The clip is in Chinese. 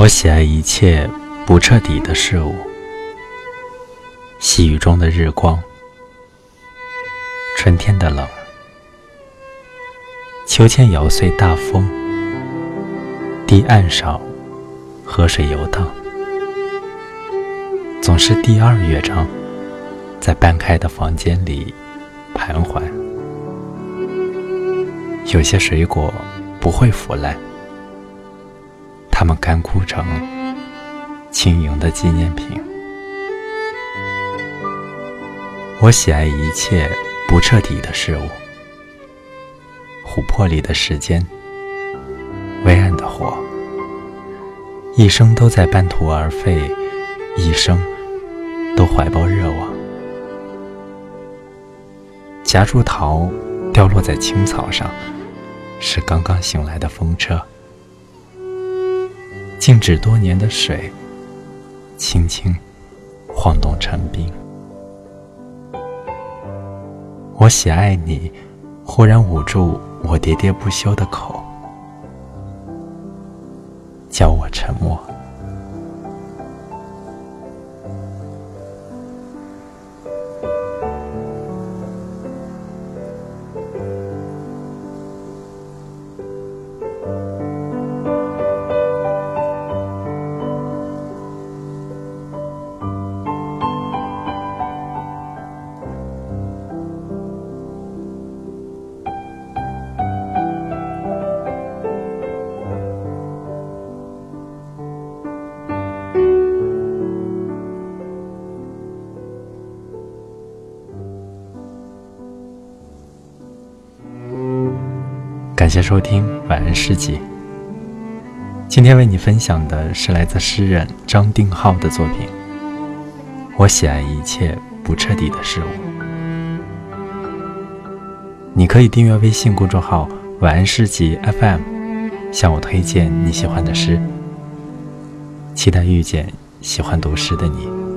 我喜爱一切不彻底的事物，细雨中的日光，春天的冷，秋千摇碎大风，堤岸上河水游荡，总是第二乐章，在半开的房间里徘徊。有些水果不会腐烂。它们干枯成轻盈的纪念品。我喜爱一切不彻底的事物：琥珀里的时间，微暗的火，一生都在半途而废，一生都怀抱热望。夹竹桃掉落在青草上，是刚刚醒来的风车。静止多年的水，轻轻晃动成冰。我喜爱你，忽然捂住我喋喋不休的口，叫我沉默。感谢收听晚安诗集。今天为你分享的是来自诗人张定浩的作品。我喜爱一切不彻底的事物。你可以订阅微信公众号“晚安诗集 FM”，向我推荐你喜欢的诗。期待遇见喜欢读诗的你。